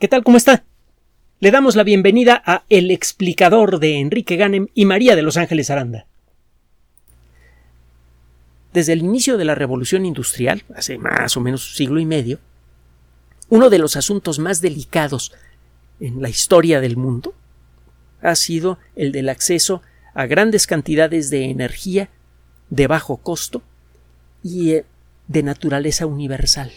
¿Qué tal? ¿Cómo está? Le damos la bienvenida a El explicador de Enrique Ganem y María de Los Ángeles Aranda. Desde el inicio de la Revolución Industrial, hace más o menos un siglo y medio, uno de los asuntos más delicados en la historia del mundo ha sido el del acceso a grandes cantidades de energía de bajo costo y eh, de naturaleza universal.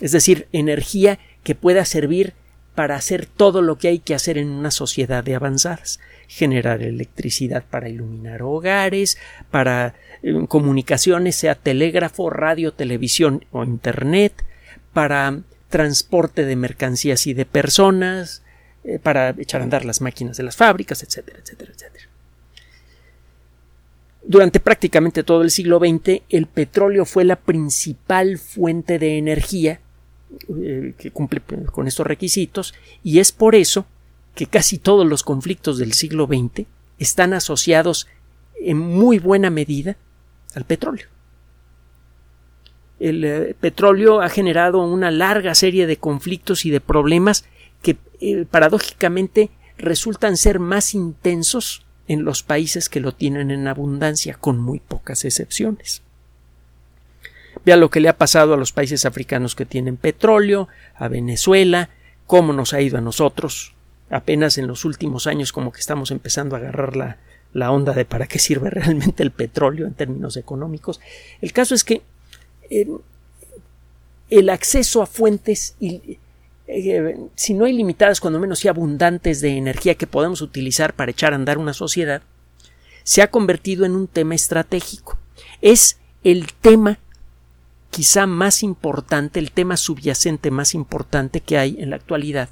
Es decir, energía que pueda servir para hacer todo lo que hay que hacer en una sociedad de avanzadas. Generar electricidad para iluminar hogares, para eh, comunicaciones, sea telégrafo, radio, televisión o internet, para transporte de mercancías y de personas, eh, para echar a andar las máquinas de las fábricas, etcétera, etcétera, etcétera. Durante prácticamente todo el siglo XX, el petróleo fue la principal fuente de energía eh, que cumple con estos requisitos y es por eso que casi todos los conflictos del siglo XX están asociados en muy buena medida al petróleo. El eh, petróleo ha generado una larga serie de conflictos y de problemas que eh, paradójicamente resultan ser más intensos en los países que lo tienen en abundancia, con muy pocas excepciones. Vea lo que le ha pasado a los países africanos que tienen petróleo, a Venezuela, cómo nos ha ido a nosotros. Apenas en los últimos años como que estamos empezando a agarrar la, la onda de para qué sirve realmente el petróleo en términos económicos. El caso es que eh, el acceso a fuentes, eh, si no ilimitadas, cuando menos y abundantes de energía que podemos utilizar para echar a andar una sociedad, se ha convertido en un tema estratégico. Es el tema quizá más importante, el tema subyacente más importante que hay en la actualidad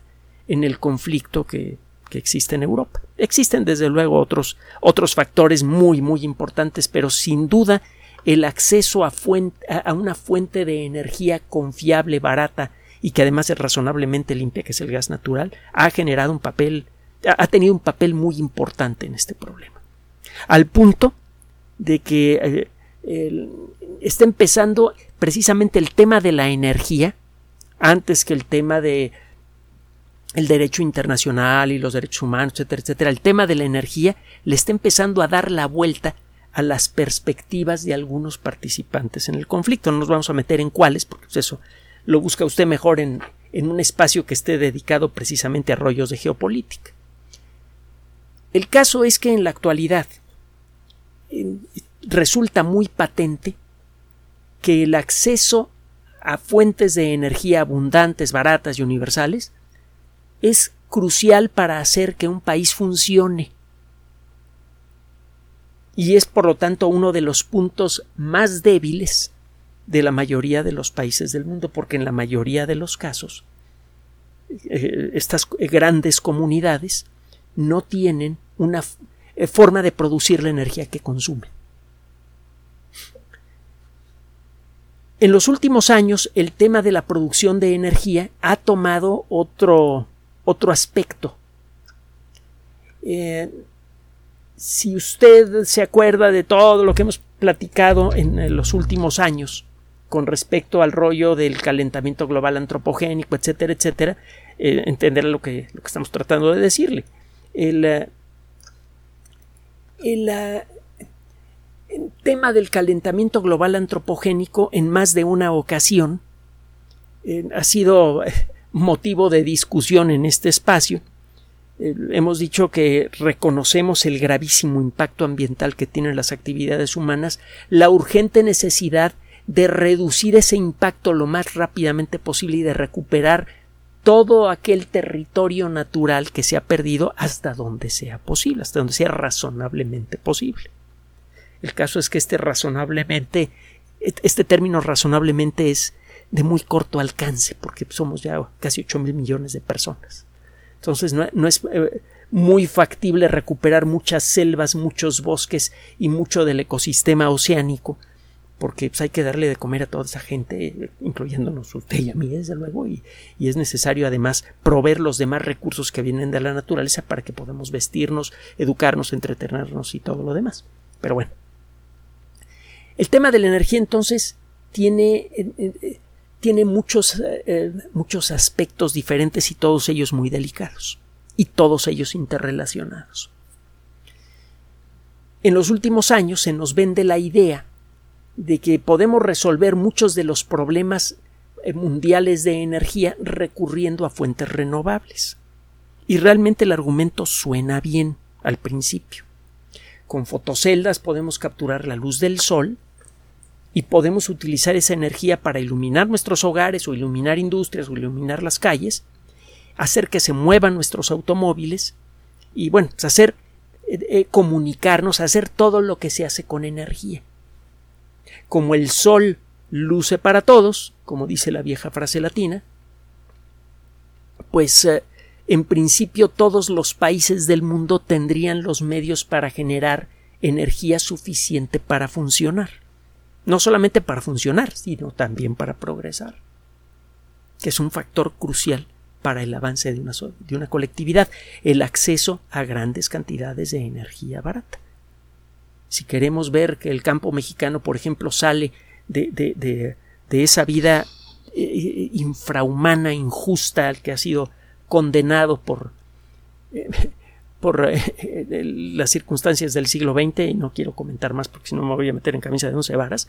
en el conflicto que, existe en Europa. Existen desde luego otros, otros factores muy, muy importantes, pero sin duda el acceso a, a una fuente de energía confiable, barata y que además es razonablemente limpia, que es el gas natural, ha generado un papel, ha tenido un papel muy importante en este problema. Al punto de que eh, está empezando precisamente el tema de la energía antes que el tema de el derecho internacional y los derechos humanos, etcétera, etcétera, el tema de la energía le está empezando a dar la vuelta a las perspectivas de algunos participantes en el conflicto. No nos vamos a meter en cuáles, porque pues, eso lo busca usted mejor en, en un espacio que esté dedicado precisamente a rollos de geopolítica. El caso es que en la actualidad resulta muy patente que el acceso a fuentes de energía abundantes, baratas y universales es crucial para hacer que un país funcione. Y es por lo tanto uno de los puntos más débiles de la mayoría de los países del mundo, porque en la mayoría de los casos eh, estas grandes comunidades no tienen una eh, forma de producir la energía que consumen. En los últimos años, el tema de la producción de energía ha tomado otro, otro aspecto. Eh, si usted se acuerda de todo lo que hemos platicado en los últimos años con respecto al rollo del calentamiento global antropogénico, etcétera, etcétera, eh, entenderá lo que, lo que estamos tratando de decirle. Eh, el, el tema del calentamiento global antropogénico en más de una ocasión eh, ha sido eh, motivo de discusión en este espacio. Eh, hemos dicho que reconocemos el gravísimo impacto ambiental que tienen las actividades humanas, la urgente necesidad de reducir ese impacto lo más rápidamente posible y de recuperar todo aquel territorio natural que se ha perdido hasta donde sea posible, hasta donde sea razonablemente posible. El caso es que este razonablemente, este término razonablemente es de muy corto alcance, porque somos ya casi 8 mil millones de personas. Entonces no, es eh, muy factible recuperar muchas selvas, muchos bosques y mucho del ecosistema oceánico, porque pues, hay que darle de comer a toda esa gente, incluyéndonos usted y a mí, desde luego, y, y, es necesario además proveer los demás recursos que vienen de la naturaleza para que podamos vestirnos, educarnos, entretenernos y todo lo demás. Pero bueno, el tema de la energía entonces tiene, eh, eh, tiene muchos, eh, muchos aspectos diferentes y todos ellos muy delicados y todos ellos interrelacionados. En los últimos años se nos vende la idea de que podemos resolver muchos de los problemas eh, mundiales de energía recurriendo a fuentes renovables. Y realmente el argumento suena bien al principio. Con fotoceldas podemos capturar la luz del sol y podemos utilizar esa energía para iluminar nuestros hogares o iluminar industrias o iluminar las calles, hacer que se muevan nuestros automóviles y bueno, pues hacer eh, eh, comunicarnos, hacer todo lo que se hace con energía. Como el sol luce para todos, como dice la vieja frase latina, pues eh, en principio todos los países del mundo tendrían los medios para generar energía suficiente para funcionar. No solamente para funcionar, sino también para progresar, que es un factor crucial para el avance de una, de una colectividad, el acceso a grandes cantidades de energía barata. Si queremos ver que el campo mexicano, por ejemplo, sale de, de, de, esa vida eh, infrahumana, injusta, al que ha sido condenado por, eh, por eh, las circunstancias del siglo XX, y no quiero comentar más porque si no me voy a meter en camisa de once varas,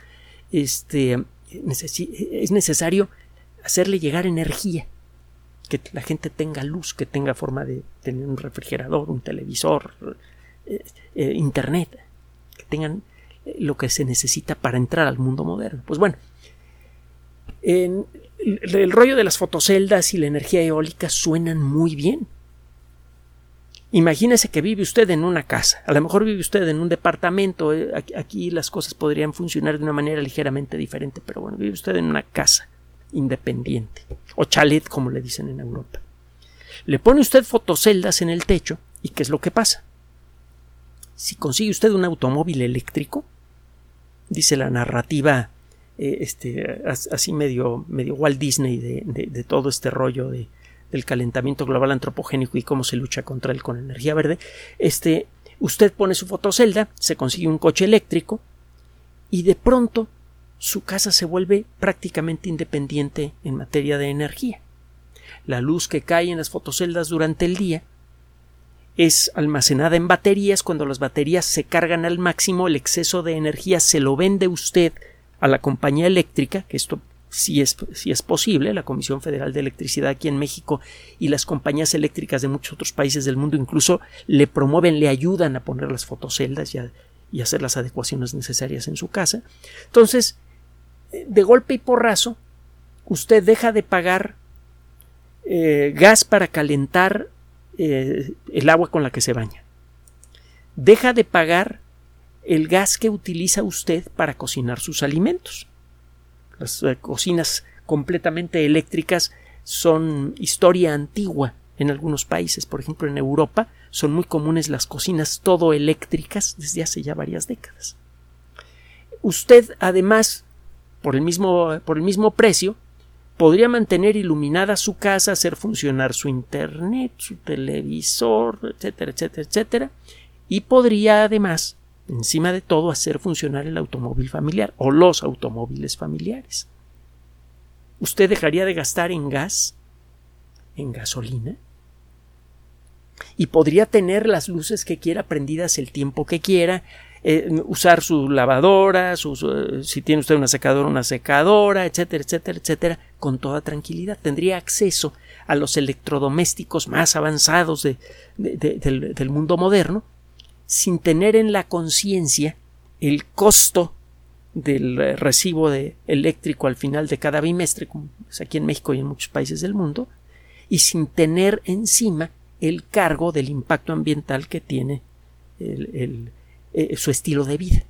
este, es necesario hacerle llegar energía, que la gente tenga luz, que tenga forma de tener un refrigerador, un televisor, eh, internet, que tengan lo que se necesita para entrar al mundo moderno. Pues bueno, en el rollo de las fotoceldas y la energía eólica suenan muy bien. Imagínese que vive usted en una casa, a lo mejor vive usted en un departamento, eh, aquí, las cosas podrían funcionar de una manera ligeramente diferente, pero bueno, vive usted en una casa independiente, o chalet como le dicen en Europa. Le pone usted fotoceldas en el techo y ¿qué es lo que pasa? Si consigue usted un automóvil eléctrico, dice la narrativa eh, este, así medio, medio Walt Disney de, de todo este rollo de, del calentamiento global antropogénico y cómo se lucha contra él con energía verde, este, usted pone su fotocelda, se consigue un coche eléctrico y de pronto su casa se vuelve prácticamente independiente en materia de energía. La luz que cae en las fotoceldas durante el día es almacenada en baterías. Cuando las baterías se cargan al máximo, el exceso de energía se lo vende usted a la compañía eléctrica, que esto si es, si es posible, la Comisión Federal de Electricidad aquí en México y las compañías eléctricas de muchos otros países del mundo incluso le promueven, le ayudan a poner las fotoceldas y, y hacer las adecuaciones necesarias en su casa. Entonces, de golpe y porrazo, usted deja de pagar eh, gas para calentar eh, el agua con la que se baña. Deja de pagar el gas que utiliza usted para cocinar sus alimentos. Las eh, cocinas completamente eléctricas son historia antigua en algunos países. Por ejemplo, en Europa son muy comunes las cocinas todo eléctricas desde hace ya varias décadas. Usted, además, por el mismo, por el mismo precio, podría mantener iluminada su casa, hacer funcionar su internet, su televisor, etcétera, etcétera, etcétera, y podría además encima de todo, hacer funcionar el automóvil familiar o los automóviles familiares. ¿Usted dejaría de gastar en gas? ¿En gasolina? Y podría tener las luces que quiera prendidas el tiempo que quiera, eh, usar su lavadora, eh, si tiene usted una secadora, una secadora, etcétera, etcétera, etcétera, con toda tranquilidad. Tendría acceso a los electrodomésticos más avanzados del mundo moderno sin tener en la conciencia el costo del eh, recibo de eléctrico al final de cada bimestre, como es aquí en México y en muchos países del mundo, y sin tener encima el cargo del impacto ambiental que tiene eh, su estilo de vida.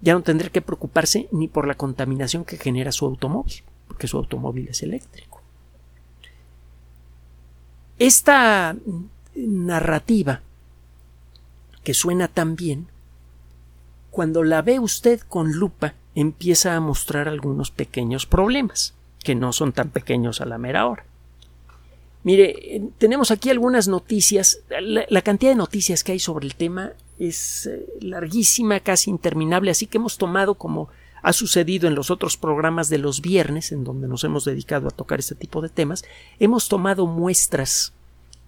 Ya no tendrá que preocuparse ni por la contaminación que genera su automóvil, porque su automóvil es eléctrico. Esta narrativa que suena tan bien, cuando la ve usted con lupa empieza a mostrar algunos pequeños problemas, que no son tan pequeños a la mera hora. Mire, tenemos aquí algunas noticias. La, cantidad de noticias que hay sobre el tema es eh, larguísima, casi interminable, así que hemos tomado como ha sucedido en los otros programas de los viernes, en donde nos hemos dedicado a tocar este tipo de temas, hemos tomado muestras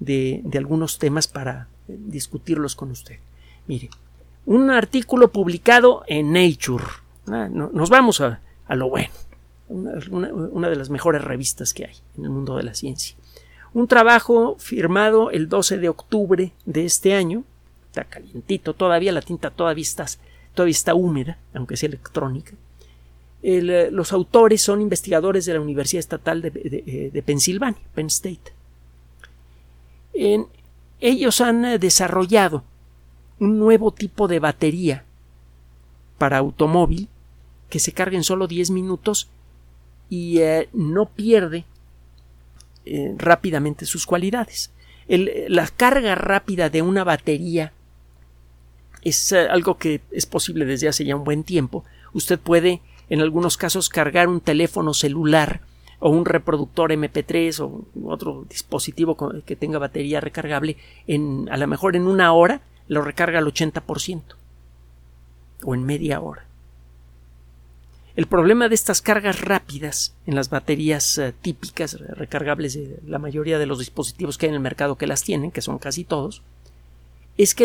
de, algunos temas para eh, discutirlos con usted. Mire, un artículo publicado en Nature. Ah, nos vamos a, lo bueno. una, de las mejores revistas que hay en el mundo de la ciencia. Un trabajo firmado el 12 de octubre de este año. Está calientito todavía, la tinta todavía está, todavía húmeda, aunque sea electrónica. Eh, los autores son investigadores de la Universidad Estatal de, de Pensilvania, Penn State ellos han eh, desarrollado un nuevo tipo de batería para automóvil que se carga en solo 10 minutos y eh, no pierde eh, rápidamente sus cualidades. la carga rápida de una batería es algo que es posible desde hace ya un buen tiempo. Usted puede en algunos casos cargar un teléfono celular o un reproductor MP3 o otro dispositivo que tenga batería recargable, en, a lo mejor en una hora lo recarga al 80% o en media hora. El problema de estas cargas rápidas en las baterías eh, típicas recargables de la mayoría de los dispositivos que hay en el mercado que las tienen, que son casi todos, es que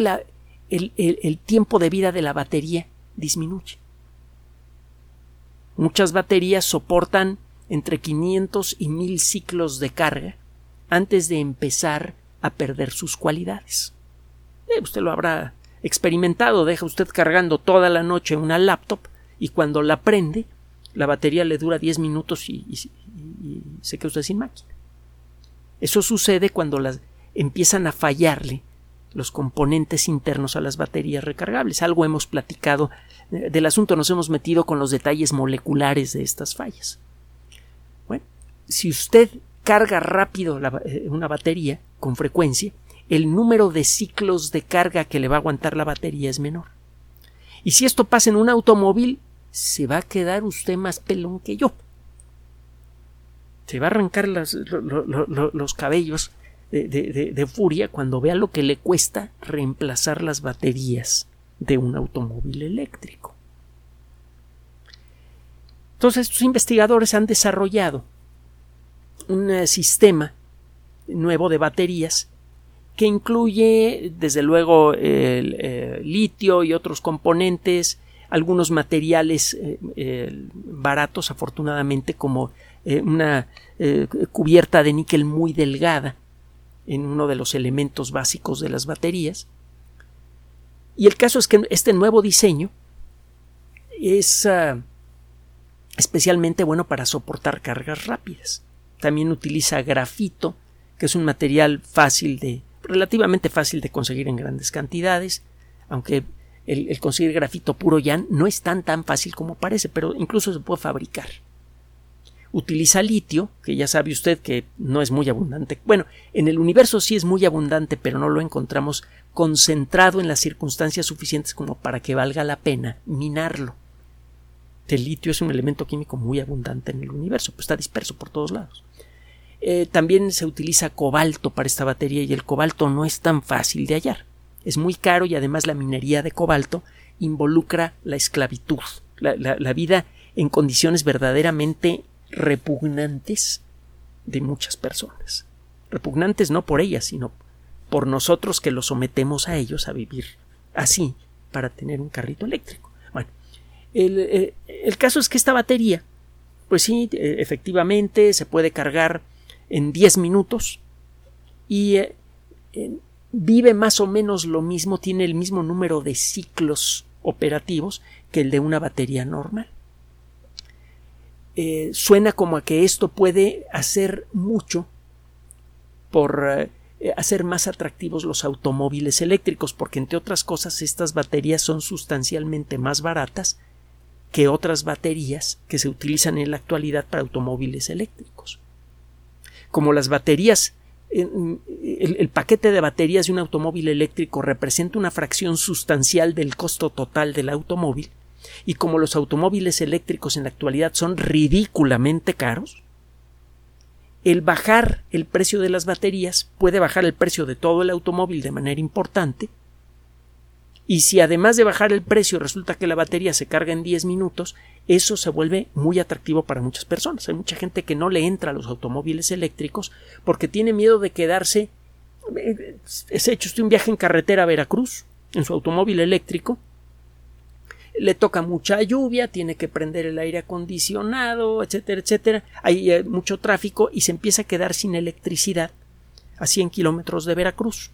el tiempo de vida de la batería disminuye. Muchas baterías soportan entre 500 y 1000 ciclos de carga antes de empezar a perder sus cualidades. Eh, usted lo habrá experimentado, deja usted cargando toda la noche una laptop y cuando la prende, la batería le dura 10 minutos y, se queda usted sin máquina. Eso sucede cuando las empiezan a fallarle los componentes internos a las baterías recargables. Algo hemos platicado eh, del asunto, nos hemos metido con los detalles moleculares de estas fallas si usted carga rápido eh, una batería con frecuencia, el número de ciclos de carga que le va a aguantar la batería es menor. Y si esto pasa en un automóvil, se va a quedar usted más pelón que yo. Se va a arrancar los cabellos de, de, furia cuando vea lo que le cuesta reemplazar las baterías de un automóvil eléctrico. Entonces, estos investigadores han desarrollado un eh, sistema nuevo de baterías que incluye desde luego el, eh, litio y otros componentes, algunos materiales eh, baratos afortunadamente como una cubierta de níquel muy delgada en uno de los elementos básicos de las baterías. Y el caso es que este nuevo diseño es ah, especialmente bueno para soportar cargas rápidas. También utiliza grafito, que es un material fácil de, relativamente fácil de conseguir en grandes cantidades, aunque el, conseguir grafito puro ya no es tan tan fácil como parece, pero incluso se puede fabricar. Utiliza litio, que ya sabe usted que no es muy abundante. Bueno, en el universo sí es muy abundante, pero no lo encontramos concentrado en las circunstancias suficientes como para que valga la pena minarlo. El litio es un elemento químico muy abundante en el universo, pues está disperso por todos lados. Eh, también se utiliza cobalto para esta batería y el cobalto no es tan fácil de hallar. Es muy caro y además la minería de cobalto involucra la esclavitud, la, vida en condiciones verdaderamente repugnantes de muchas personas. Repugnantes no por ellas, sino por nosotros que los sometemos a ellos a vivir así para tener un carrito eléctrico. Bueno, el, eh, el caso es que esta batería, pues sí, eh, efectivamente se puede cargar en 10 minutos y eh, vive más o menos lo mismo, tiene el mismo número de ciclos operativos que el de una batería normal. Eh, suena como a que esto puede hacer mucho por eh, hacer más atractivos los automóviles eléctricos, porque entre otras cosas estas baterías son sustancialmente más baratas que otras baterías que se utilizan en la actualidad para automóviles eléctricos como las baterías. El, paquete de baterías de un automóvil eléctrico representa una fracción sustancial del costo total del automóvil, y como los automóviles eléctricos en la actualidad son ridículamente caros, el bajar el precio de las baterías puede bajar el precio de todo el automóvil de manera importante Y si además de bajar el precio resulta que la batería se carga en 10 minutos, eso se vuelve muy atractivo para muchas personas. Hay mucha gente que no le entra a los automóviles eléctricos porque tiene miedo de quedarse. Eh, se ha hecho usted un viaje en carretera a Veracruz en su automóvil eléctrico. Le toca mucha lluvia, tiene que prender el aire acondicionado, etcétera, etcétera. Hay mucho tráfico y se empieza a quedar sin electricidad a 100 kilómetros de Veracruz.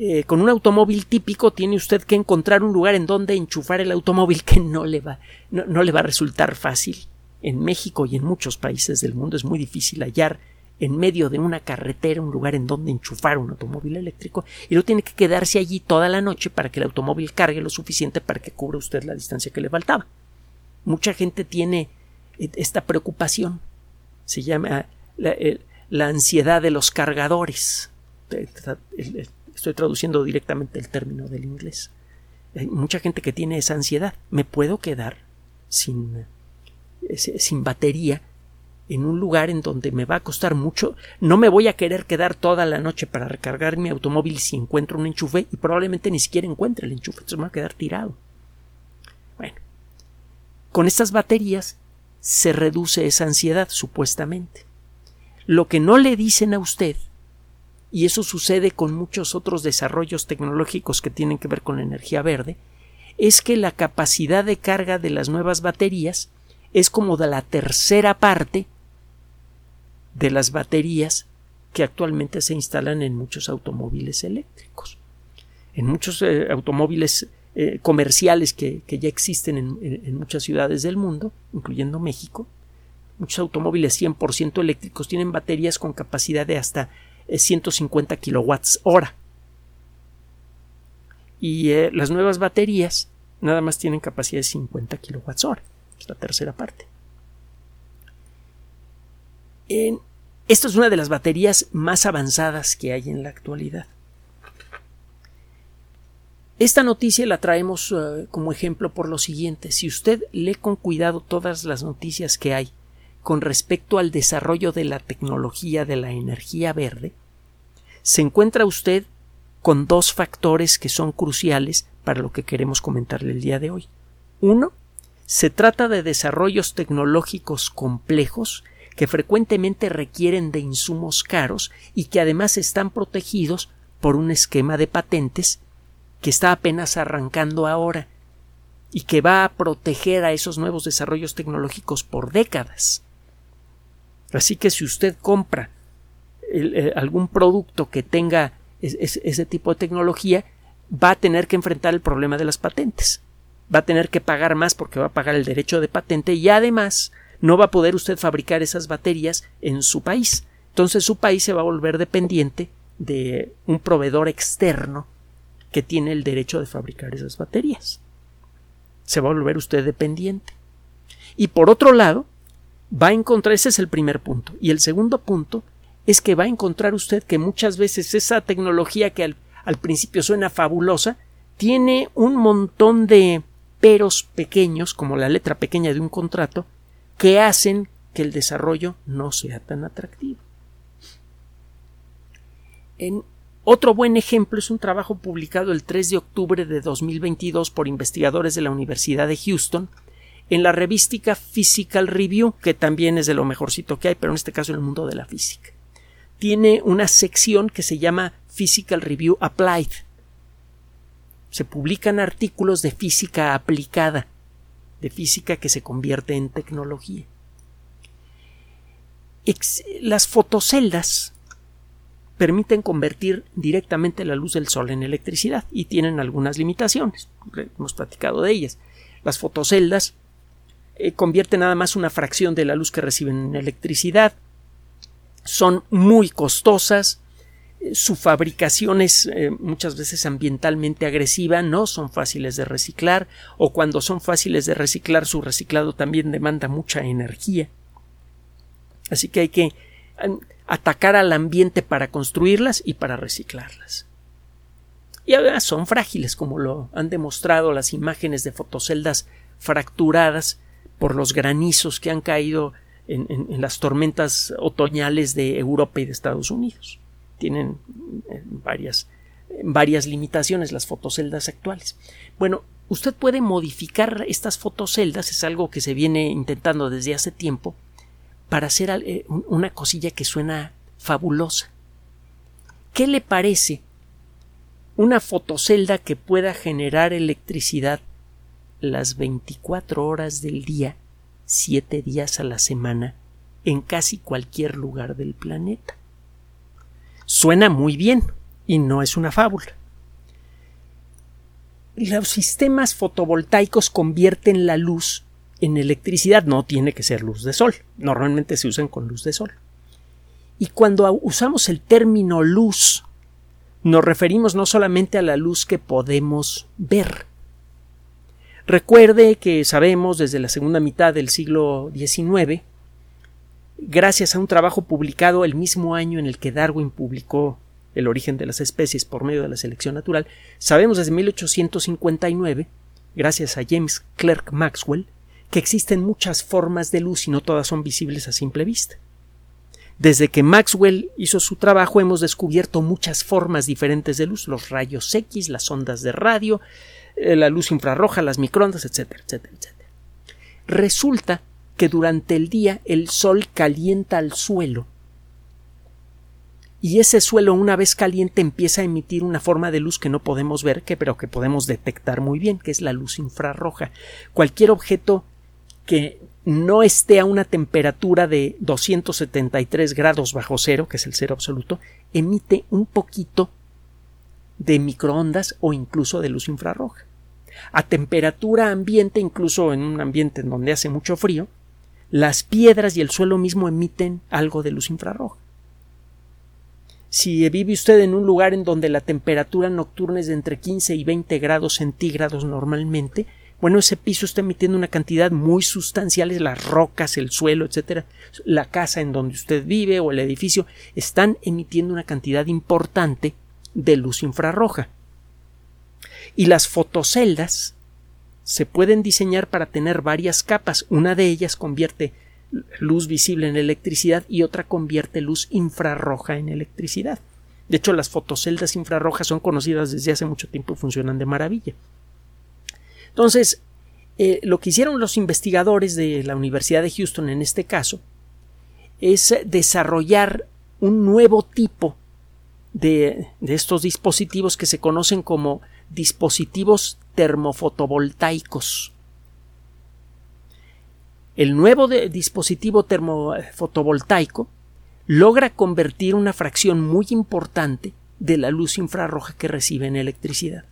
Eh, con un automóvil típico tiene usted que encontrar un lugar en donde enchufar el automóvil que no le va, no, le va a resultar fácil. En México y en muchos países del mundo es muy difícil hallar en medio de una carretera un lugar en donde enchufar un automóvil eléctrico y no tiene que quedarse allí toda la noche para que el automóvil cargue lo suficiente para que cubra usted la distancia que le faltaba. Mucha gente tiene eh, esta preocupación. Se llama la, la ansiedad de los cargadores. Estoy traduciendo directamente el término del inglés. Hay mucha gente que tiene esa ansiedad. ¿Me puedo quedar sin, sin batería en un lugar en donde me va a costar mucho? No me voy a querer quedar toda la noche para recargar mi automóvil si encuentro un enchufe y probablemente ni siquiera encuentre el enchufe, entonces me va a quedar tirado. Bueno, con estas baterías se reduce esa ansiedad, supuestamente. Lo que no le dicen a usted y eso sucede con muchos otros desarrollos tecnológicos que tienen que ver con la energía verde, es que la capacidad de carga de las nuevas baterías es como de la tercera parte de las baterías que actualmente se instalan en muchos automóviles eléctricos. En muchos eh, automóviles eh, comerciales que, ya existen en, en, muchas ciudades del mundo, incluyendo México, muchos automóviles 100% eléctricos tienen baterías con capacidad de hasta 150 kilowatts hora. Y eh, las nuevas baterías nada más tienen capacidad de 50 kilowatts hora. Es la tercera parte. En, esta es una de las baterías más avanzadas que hay en la actualidad. Esta noticia la traemos eh, como ejemplo por lo siguiente. Si usted lee con cuidado todas las noticias que hay con respecto al desarrollo de la tecnología de la energía verde, se encuentra usted con dos factores que son cruciales para lo que queremos comentarle el día de hoy. Uno, se trata de desarrollos tecnológicos complejos que frecuentemente requieren de insumos caros y que además están protegidos por un esquema de patentes que está apenas arrancando ahora y que va a proteger a esos nuevos desarrollos tecnológicos por décadas. Así que si usted compra eh, algún producto que tenga ese tipo de tecnología, va a tener que enfrentar el problema de las patentes. Va a tener que pagar más porque va a pagar el derecho de patente y además no va a poder usted fabricar esas baterías en su país. Entonces su país se va a volver dependiente de un proveedor externo que tiene el derecho de fabricar esas baterías. Se va a volver usted dependiente. Y por otro lado, va a encontrar, ese es el primer punto. Y el segundo punto es que va a encontrar usted que muchas veces esa tecnología que al, principio suena fabulosa tiene un montón de peros pequeños, como la letra pequeña de un contrato, que hacen que el desarrollo no sea tan atractivo. En otro buen ejemplo es un trabajo publicado el 3 de octubre de 2022 por investigadores de la Universidad de Houston en la revística Physical Review, que también es de lo mejorcito que hay, pero en este caso en el mundo de la física tiene una sección que se llama Physical Review Applied. Se publican artículos de física aplicada, de física que se convierte en tecnología. las fotoceldas permiten convertir directamente la luz del sol en electricidad y tienen algunas limitaciones. Hemos platicado de ellas. Las fotoceldas eh, convierten nada más una fracción de la luz que reciben en electricidad son muy costosas, eh, su fabricación es eh, muchas veces ambientalmente agresiva, no son fáciles de reciclar o cuando son fáciles de reciclar su reciclado también demanda mucha energía. Así que hay que atacar al ambiente para construirlas y para reciclarlas. Y además son frágiles, como lo han demostrado las imágenes de fotoceldas fracturadas por los granizos que han caído en, las tormentas otoñales de Europa y de Estados Unidos. Tienen eh, varias varias limitaciones las fotoceldas actuales. Bueno, usted puede modificar estas fotoceldas, es algo que se viene intentando desde hace tiempo, para hacer eh, una cosilla que suena fabulosa. ¿Qué le parece una fotocelda que pueda generar electricidad las 24 horas del día, 7 días a la semana, en casi cualquier lugar del planeta? Suena muy bien y no es una fábula. Los sistemas fotovoltaicos convierten la luz en electricidad. No tiene que ser luz de sol. Normalmente se usan con luz de sol. Y cuando usamos el término luz, nos referimos no solamente a la luz que podemos ver. Recuerde que sabemos desde la segunda mitad del siglo XIX, gracias a un trabajo publicado el mismo año en el que Darwin publicó El origen de las especies por medio de la selección natural, sabemos desde 1859, gracias a James Clerk Maxwell, que existen muchas formas de luz y no todas son visibles a simple vista. Desde que Maxwell hizo su trabajo hemos descubierto muchas formas diferentes de luz, los rayos X, las ondas de radio, la luz infrarroja, las microondas, etcétera, etcétera, etcétera. Resulta que durante el día el sol calienta al suelo y ese suelo una vez caliente empieza a emitir una forma de luz que no podemos ver, que, pero que podemos detectar muy bien, que es la luz infrarroja. Cualquier objeto que no esté a una temperatura de 273 grados bajo cero, que es el cero absoluto, emite un poquito de microondas o incluso de luz infrarroja. A temperatura ambiente, incluso en un ambiente en donde hace mucho frío, las piedras y el suelo mismo emiten algo de luz infrarroja. Si vive usted en un lugar en donde la temperatura nocturna es de entre 15 y 20 grados centígrados normalmente, bueno, ese piso está emitiendo una cantidad muy sustancial, las rocas, el suelo, etcétera, la casa en donde usted vive o el edificio están emitiendo una cantidad importante de luz infrarroja. Y las fotoceldas se pueden diseñar para tener varias capas. Una de ellas convierte luz visible en electricidad y otra convierte luz infrarroja en electricidad. De hecho, las fotoceldas infrarrojas son conocidas desde hace mucho tiempo y funcionan de maravilla. Entonces, eh, lo que hicieron los investigadores de la Universidad de Houston en este caso es desarrollar un nuevo tipo de, de estos dispositivos que se conocen como dispositivos termofotovoltaicos. El nuevo dispositivo termofotovoltaico logra convertir una fracción muy importante de la luz infrarroja que recibe en electricidad.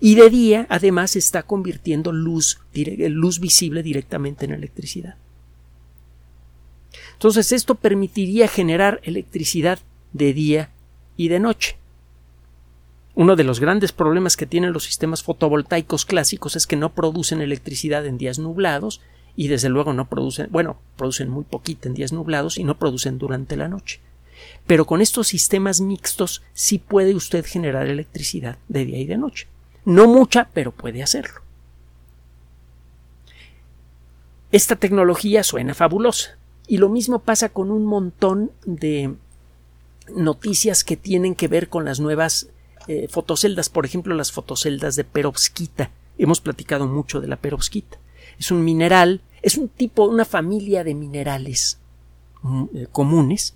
Y de día, además, está convirtiendo luz, luz visible directamente en electricidad. Entonces, esto permitiría generar electricidad de día y de noche. Uno de los grandes problemas que tienen los sistemas fotovoltaicos clásicos es que no producen electricidad en días nublados y desde luego no producen, bueno, producen muy poquita en días nublados y no producen durante la noche. Pero con estos sistemas mixtos sí puede usted generar electricidad de día y de noche. No mucha, pero puede hacerlo. Esta tecnología suena fabulosa. Y lo mismo pasa con un montón de noticias que tienen que ver con las nuevas eh, fotoceldas, por ejemplo, las fotoceldas de perovskita. Hemos platicado mucho de la perovskita. Es un mineral, es un tipo, una familia de minerales mm, eh, comunes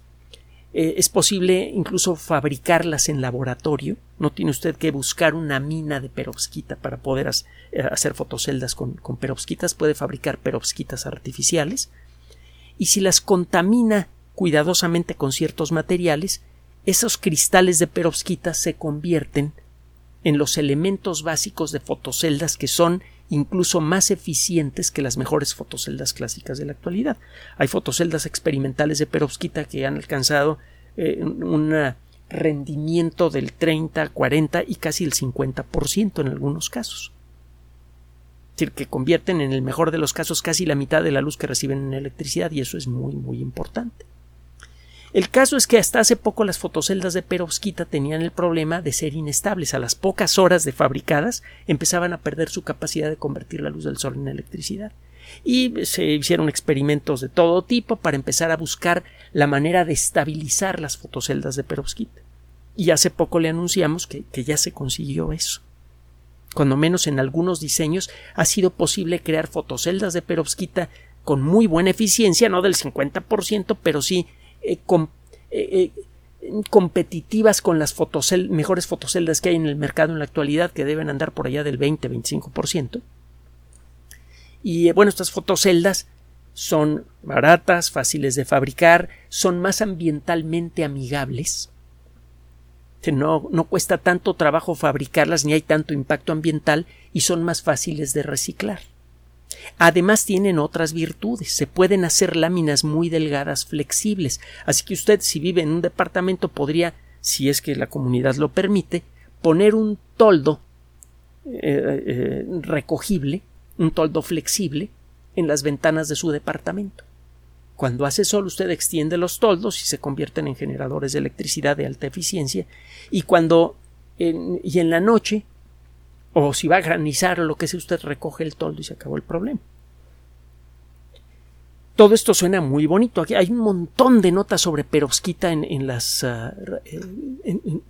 eh, es posible incluso fabricarlas en laboratorio. No tiene usted que buscar una mina de perovskita para poder hacer fotoceldas con, con perovskitas. Puede fabricar perovskitas artificiales. Y si las contamina cuidadosamente con ciertos materiales, esos cristales de perovskita se convierten en los elementos básicos de fotoceldas que son incluso más eficientes que las mejores fotoceldas clásicas de la actualidad. Hay fotoceldas experimentales de perovskita que han alcanzado eh, un rendimiento del 30, 40 y casi el 50% en algunos casos. Es decir, que convierten en el mejor de los casos casi la mitad de la luz que reciben en electricidad y eso es muy muy importante. El caso es que hasta hace poco las fotoceldas de perovskita tenían el problema de ser inestables. A las pocas horas de fabricadas empezaban a perder su capacidad de convertir la luz del sol en electricidad. Y se hicieron experimentos de todo tipo para empezar a buscar la manera de estabilizar las fotoceldas de perovskita. Y hace poco le anunciamos que, ya se consiguió eso. Cuando menos en algunos diseños ha sido posible crear fotoceldas de perovskita con muy buena eficiencia, no del 50%, pero sí eh, eh, eh, competitivas con las mejores fotoceldas que hay en el mercado en la actualidad, que deben andar por allá del 20-25%. Y bueno, estas fotoceldas son baratas, fáciles de fabricar, son más ambientalmente amigables. No, no cuesta tanto trabajo fabricarlas ni hay tanto impacto ambiental y son más fáciles de reciclar. Además tienen otras virtudes. Se pueden hacer láminas muy delgadas, flexibles. Así que usted, si vive en un departamento, podría, si es que la comunidad lo permite, poner un toldo eh, eh, recogible, un toldo flexible, en las ventanas de su departamento. Cuando hace sol, usted extiende los toldos y se convierten en generadores de electricidad de alta eficiencia. Y cuando y en la noche o si va a granizar o lo que sea, usted recoge el toldo y se acabó el problema. Todo esto suena muy bonito. Aquí hay un montón de notas sobre perovskita en, las, ah, en,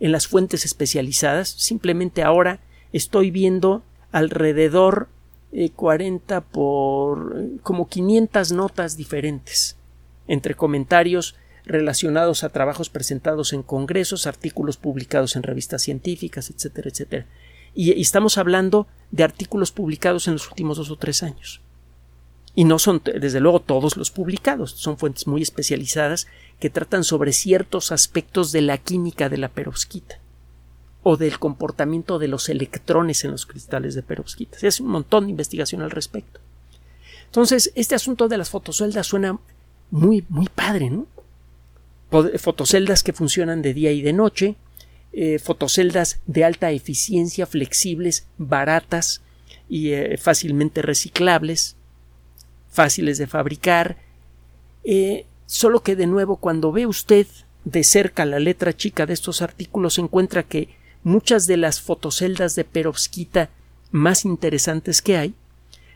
las fuentes especializadas. Simplemente ahora estoy viendo alrededor de 40 por como 500 notas diferentes entre comentarios relacionados a trabajos presentados en congresos, artículos publicados en revistas científicas, etcétera, etcétera y, estamos hablando de artículos publicados en los últimos dos o tres años. Y no son, desde luego, todos los publicados, son fuentes muy especializadas que tratan sobre ciertos aspectos de la química de la perovskita o del comportamiento de los electrones en los cristales de perovskita. Es un montón de investigación al respecto. Entonces, este asunto de las fotoceldas suena muy, muy padre, ¿no? Fotoceldas que funcionan de día y de noche, eh, fotoceldas de alta eficiencia, flexibles, baratas y eh, fácilmente reciclables, fáciles de fabricar. Eh, solo que de nuevo cuando ve usted de cerca la letra chica de estos artículos encuentra que muchas de las fotoceldas de perovskita más interesantes que hay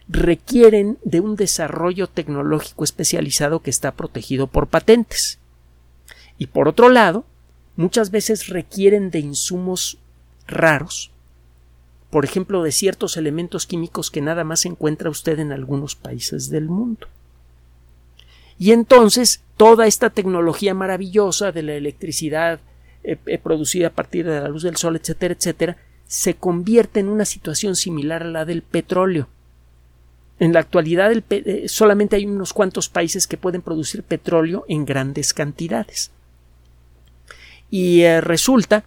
requieren de un desarrollo tecnológico especializado que está protegido por patentes. Y por otro lado, muchas veces requieren de insumos raros, por ejemplo, de ciertos elementos químicos que nada más encuentra usted en algunos países del mundo. Y entonces toda esta tecnología maravillosa de la electricidad eh, eh, producida a partir de la luz del sol, etcétera, etcétera, se convierte en una situación similar a la del petróleo. En la actualidad eh, solamente hay unos cuantos países que pueden producir petróleo en grandes cantidades. Y eh, resulta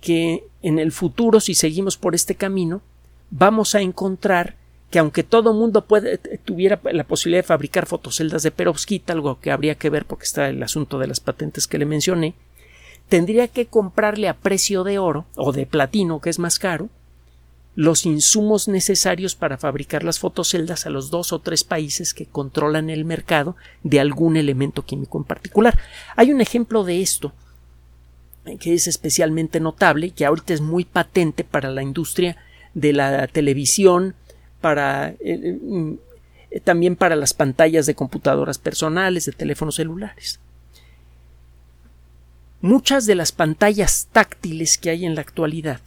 que en el futuro, si seguimos por este camino, vamos a encontrar que aunque todo mundo puede, tuviera la posibilidad de fabricar fotoceldas de perovskita, algo que habría que ver porque está el asunto de las patentes que le mencioné, tendría que comprarle a precio de oro o de platino, que es más caro, los insumos necesarios para fabricar las fotoceldas a los dos o tres países que controlan el mercado de algún elemento químico en particular. Hay un ejemplo de esto que es especialmente notable que ahorita es muy patente para la industria de la televisión, para eh, eh, también para las pantallas de computadoras personales, de teléfonos celulares. Muchas de las pantallas táctiles que hay en la actualidad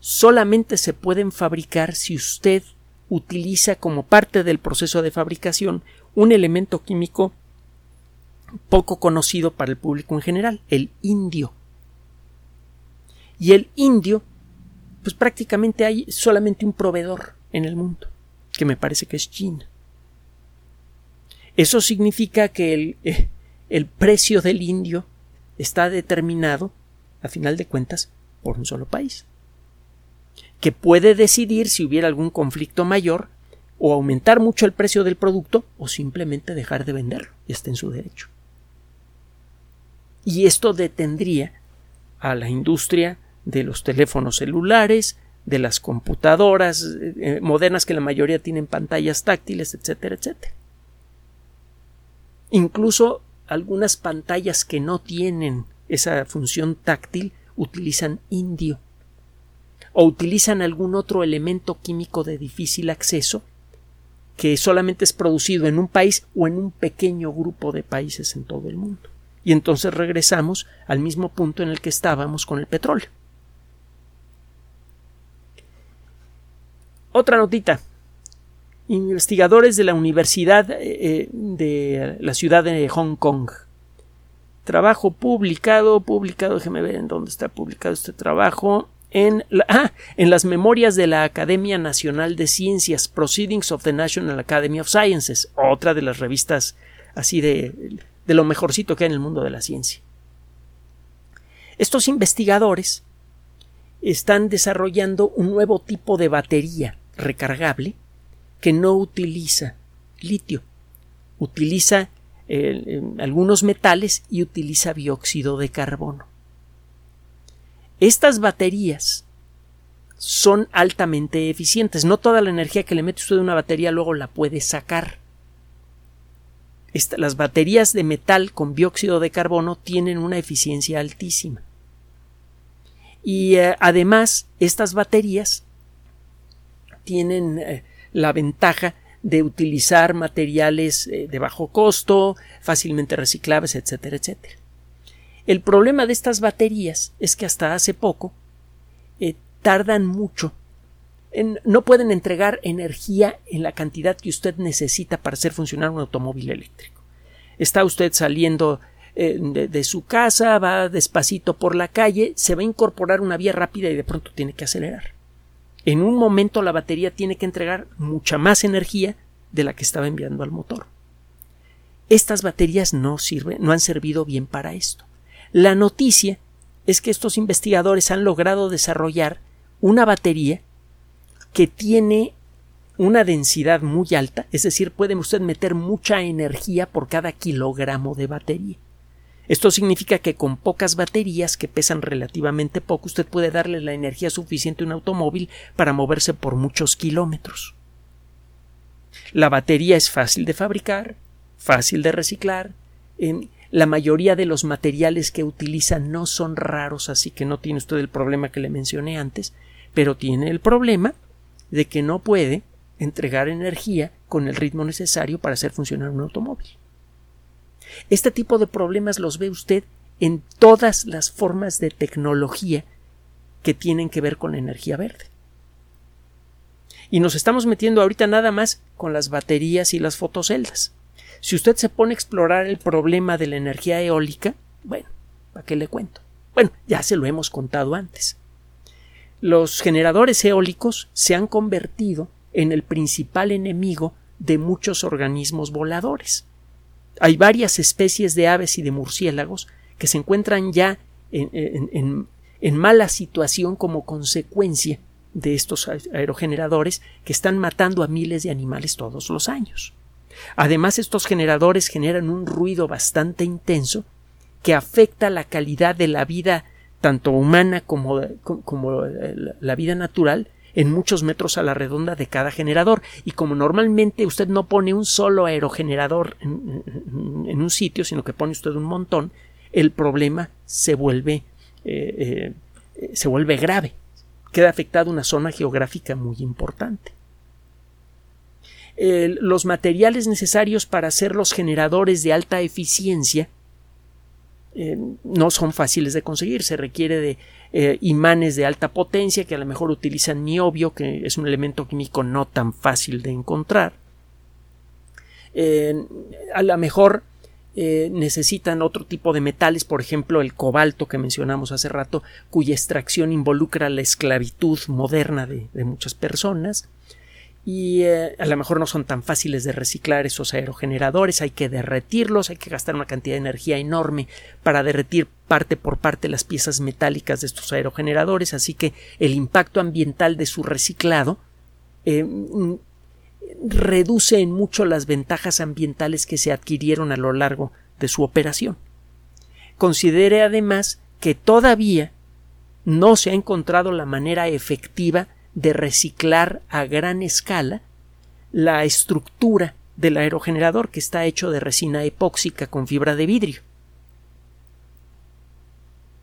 solamente se pueden fabricar si usted utiliza como parte del proceso de fabricación un elemento químico poco conocido para el público en general, el indio. Y el indio, pues prácticamente hay solamente un proveedor en el mundo, que me parece que es China. Eso significa que el, eh, el precio del indio está determinado, a final de cuentas, por un solo país, que puede decidir si hubiera algún conflicto mayor o aumentar mucho el precio del producto o simplemente dejar de venderlo está en su derecho y esto detendría a la industria de los teléfonos celulares, de las computadoras eh, modernas que la mayoría tienen pantallas táctiles, etcétera, etcétera. Incluso algunas pantallas que no tienen esa función táctil utilizan indio o utilizan algún otro elemento químico de difícil acceso que solamente es producido en un país o en un pequeño grupo de países en todo el mundo y entonces regresamos al mismo punto en el que estábamos con el petróleo. Otra notita. Investigadores de la Universidad eh, de la ciudad de Hong Kong. Trabajo publicado, publicado, déjeme ver en dónde está publicado este trabajo. En, ah, en las memorias de la Academia Nacional de Ciencias, Proceedings of the National Academy of Sciences, otra de las revistas así de, de lo mejorcito que hay en el mundo de la ciencia. Estos investigadores están desarrollando un nuevo tipo de batería recargable que no utiliza litio, utiliza eh, algunos metales y utiliza dióxido de carbono. Estas baterías son altamente eficientes. No toda la energía que le mete usted a una batería luego la puede sacar. Las baterías de metal con dióxido de carbono tienen una eficiencia altísima. Y eh, además, estas baterías tienen eh, la ventaja de utilizar materiales eh, de bajo costo, fácilmente reciclables, etcétera, etcétera. El problema de estas baterías es que hasta hace poco tardan mucho. No pueden entregar energía en la cantidad que usted necesita para hacer funcionar un automóvil eléctrico. Está usted saliendo de, su casa, va despacito por la calle, se va a incorporar una vía rápida y de pronto tiene que acelerar en un momento la batería tiene que entregar mucha más energía de la que estaba enviando al motor. Estas baterías no sirven, no han servido bien para esto. La noticia es que estos investigadores han logrado desarrollar una batería que tiene una densidad muy alta, es decir, puede usted meter mucha energía por cada kilogramo de batería. Esto significa que con pocas baterías que pesan relativamente poco usted puede darle la energía suficiente a un automóvil para moverse por muchos kilómetros. La batería es fácil de fabricar, fácil de reciclar. la mayoría de los materiales que utiliza no son raros, así que no tiene usted el problema que le mencioné antes, pero tiene el problema de que no puede entregar energía con el ritmo necesario para hacer funcionar un automóvil. Este tipo de problemas los ve usted en todas las formas de tecnología que tienen que ver con la energía verde. Y nos estamos metiendo ahorita nada más con las baterías y las fotoceldas. Si usted se pone a explorar el problema de la energía eólica, bueno, ¿para qué le cuento? Bueno, ya se lo hemos contado antes. Los generadores eólicos se han convertido en el principal enemigo de muchos organismos voladores. Hay varias especies de aves y de murciélagos que se encuentran ya en, mala situación como consecuencia de estos aerogeneradores que están matando a miles de animales todos los años. Además, estos generadores generan un ruido bastante intenso que afecta la calidad de la vida tanto humana como, como la vida natural en muchos metros a la redonda de cada generador. Y como normalmente usted no pone un solo aerogenerador en, un sitio sino que pone usted un montón el problema se vuelve eh, eh, se vuelve grave. Queda afectada una zona geográfica muy importante. Los materiales necesarios para hacer los generadores de alta eficiencia eh, no son fáciles de conseguir. Se requiere de eh, imanes de alta potencia que a lo mejor utilizan niobio, que es un elemento químico no tan fácil de encontrar. Eh, a lo mejor necesitan otro tipo de metales, por ejemplo el cobalto que mencionamos hace rato, cuya extracción involucra la esclavitud moderna de muchas personas y eh, a lo mejor no son tan fáciles de reciclar esos aerogeneradores, hay que derretirlos, hay que gastar una cantidad de energía enorme para derretir parte por parte las piezas metálicas de estos aerogeneradores, así que el impacto ambiental de su reciclado eh, mm, reduce en mucho las ventajas ambientales que se adquirieron a lo largo de su operación. Considere además que todavía no se ha encontrado la manera efectiva de reciclar a gran escala la estructura del aerogenerador que está hecho de resina epóxica con fibra de vidrio.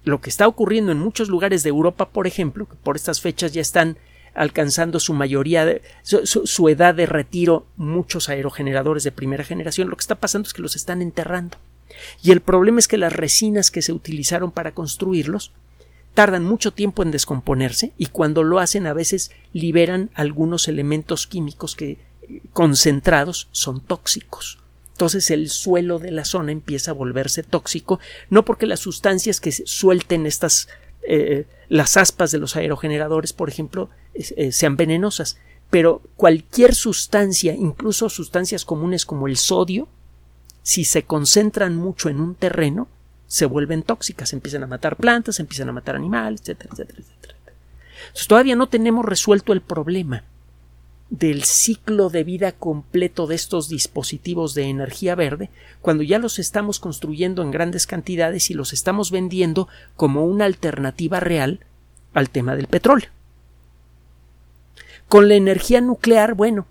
Lo que está ocurriendo en muchos lugares de Europa, por ejemplo, que por estas fechas ya están alcanzando su mayoría, de, su, edad de retiro muchos aerogeneradores de primera generación, lo que está pasando es que los están enterrando. Y el problema es que las resinas que se utilizaron para construirlos tardan mucho tiempo en descomponerse y cuando lo hacen a veces liberan algunos elementos químicos que concentrados son tóxicos. Entonces el suelo de la zona empieza a volverse tóxico, no porque las sustancias que suelten estas eh, las aspas de los aerogeneradores, por ejemplo, eh, sean venenosas, pero cualquier sustancia, incluso sustancias comunes como el sodio, si se concentran mucho en un terreno, se vuelven tóxicas, empiezan a matar plantas, empiezan a matar animales, etcétera, etcétera, etcétera. Entonces, todavía no tenemos resuelto el problema del ciclo de vida completo de estos dispositivos de energía verde cuando ya los estamos construyendo en grandes cantidades y los estamos vendiendo como una alternativa real al tema del petróleo. Con la energía nuclear, bueno,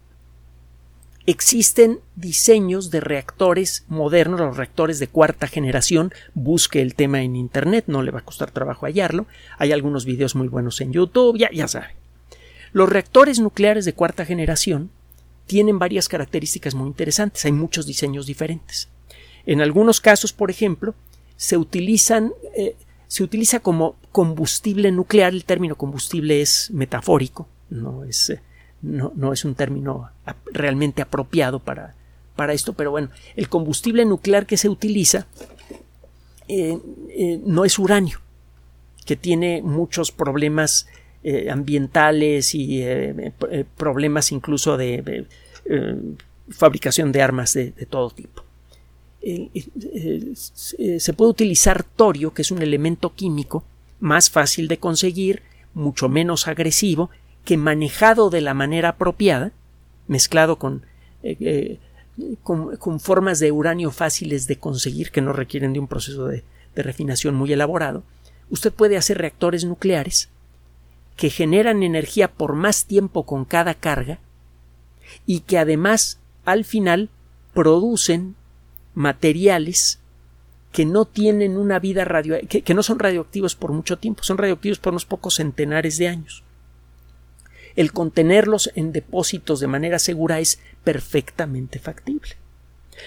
existen diseños de reactores modernos, los reactores de cuarta generación. Busque el tema en Internet, no le va a costar trabajo hallarlo. Hay algunos videos muy buenos en YouTube, ya, ya sabe. Los reactores nucleares de cuarta generación tienen varias características muy interesantes. Hay muchos diseños diferentes. En algunos casos, por ejemplo, se eh, se utiliza como combustible nuclear. El término combustible es metafórico, no es, eh, no, es un término realmente apropiado para, para, esto, pero bueno, el combustible nuclear que se utiliza eh, no es uranio, que tiene muchos problemas eh, ambientales y eh, eh, problemas incluso de fabricación de armas de, todo tipo. se puede utilizar torio, que es un elemento químico más fácil de conseguir, mucho menos agresivo, que manejado de la manera apropiada, mezclado con, con, formas de uranio fáciles de conseguir que no requieren de un proceso de refinación muy elaborado, usted puede hacer reactores nucleares que generan energía por más tiempo con cada carga y que además al final producen materiales que no tienen una vida radio que, no son radioactivos por mucho tiempo, son radioactivos por unos pocos centenares de años. El contenerlos en depósitos de manera segura es perfectamente factible.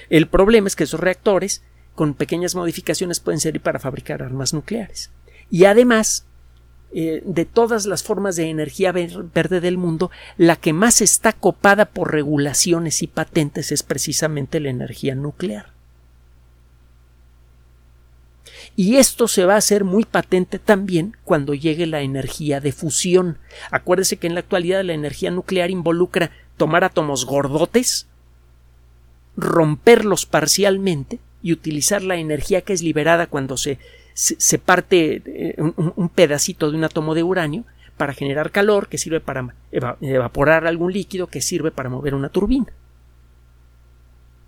El problema es que esos reactores, con pequeñas modificaciones, pueden servir para fabricar armas nucleares. Y además, eh, de todas las formas de energía verde del mundo, la que más está copada por regulaciones y patentes es precisamente la energía nuclear. Y esto se va a hacer muy patente también cuando llegue la energía de fusión. Acuérdese que en la actualidad la energía nuclear involucra tomar átomos gordotes, romperlos parcialmente y utilizar la energía que es liberada cuando se se, parte eh, un, pedacito de un átomo de uranio para generar calor que sirve para evaporar algún líquido que sirve para mover una turbina.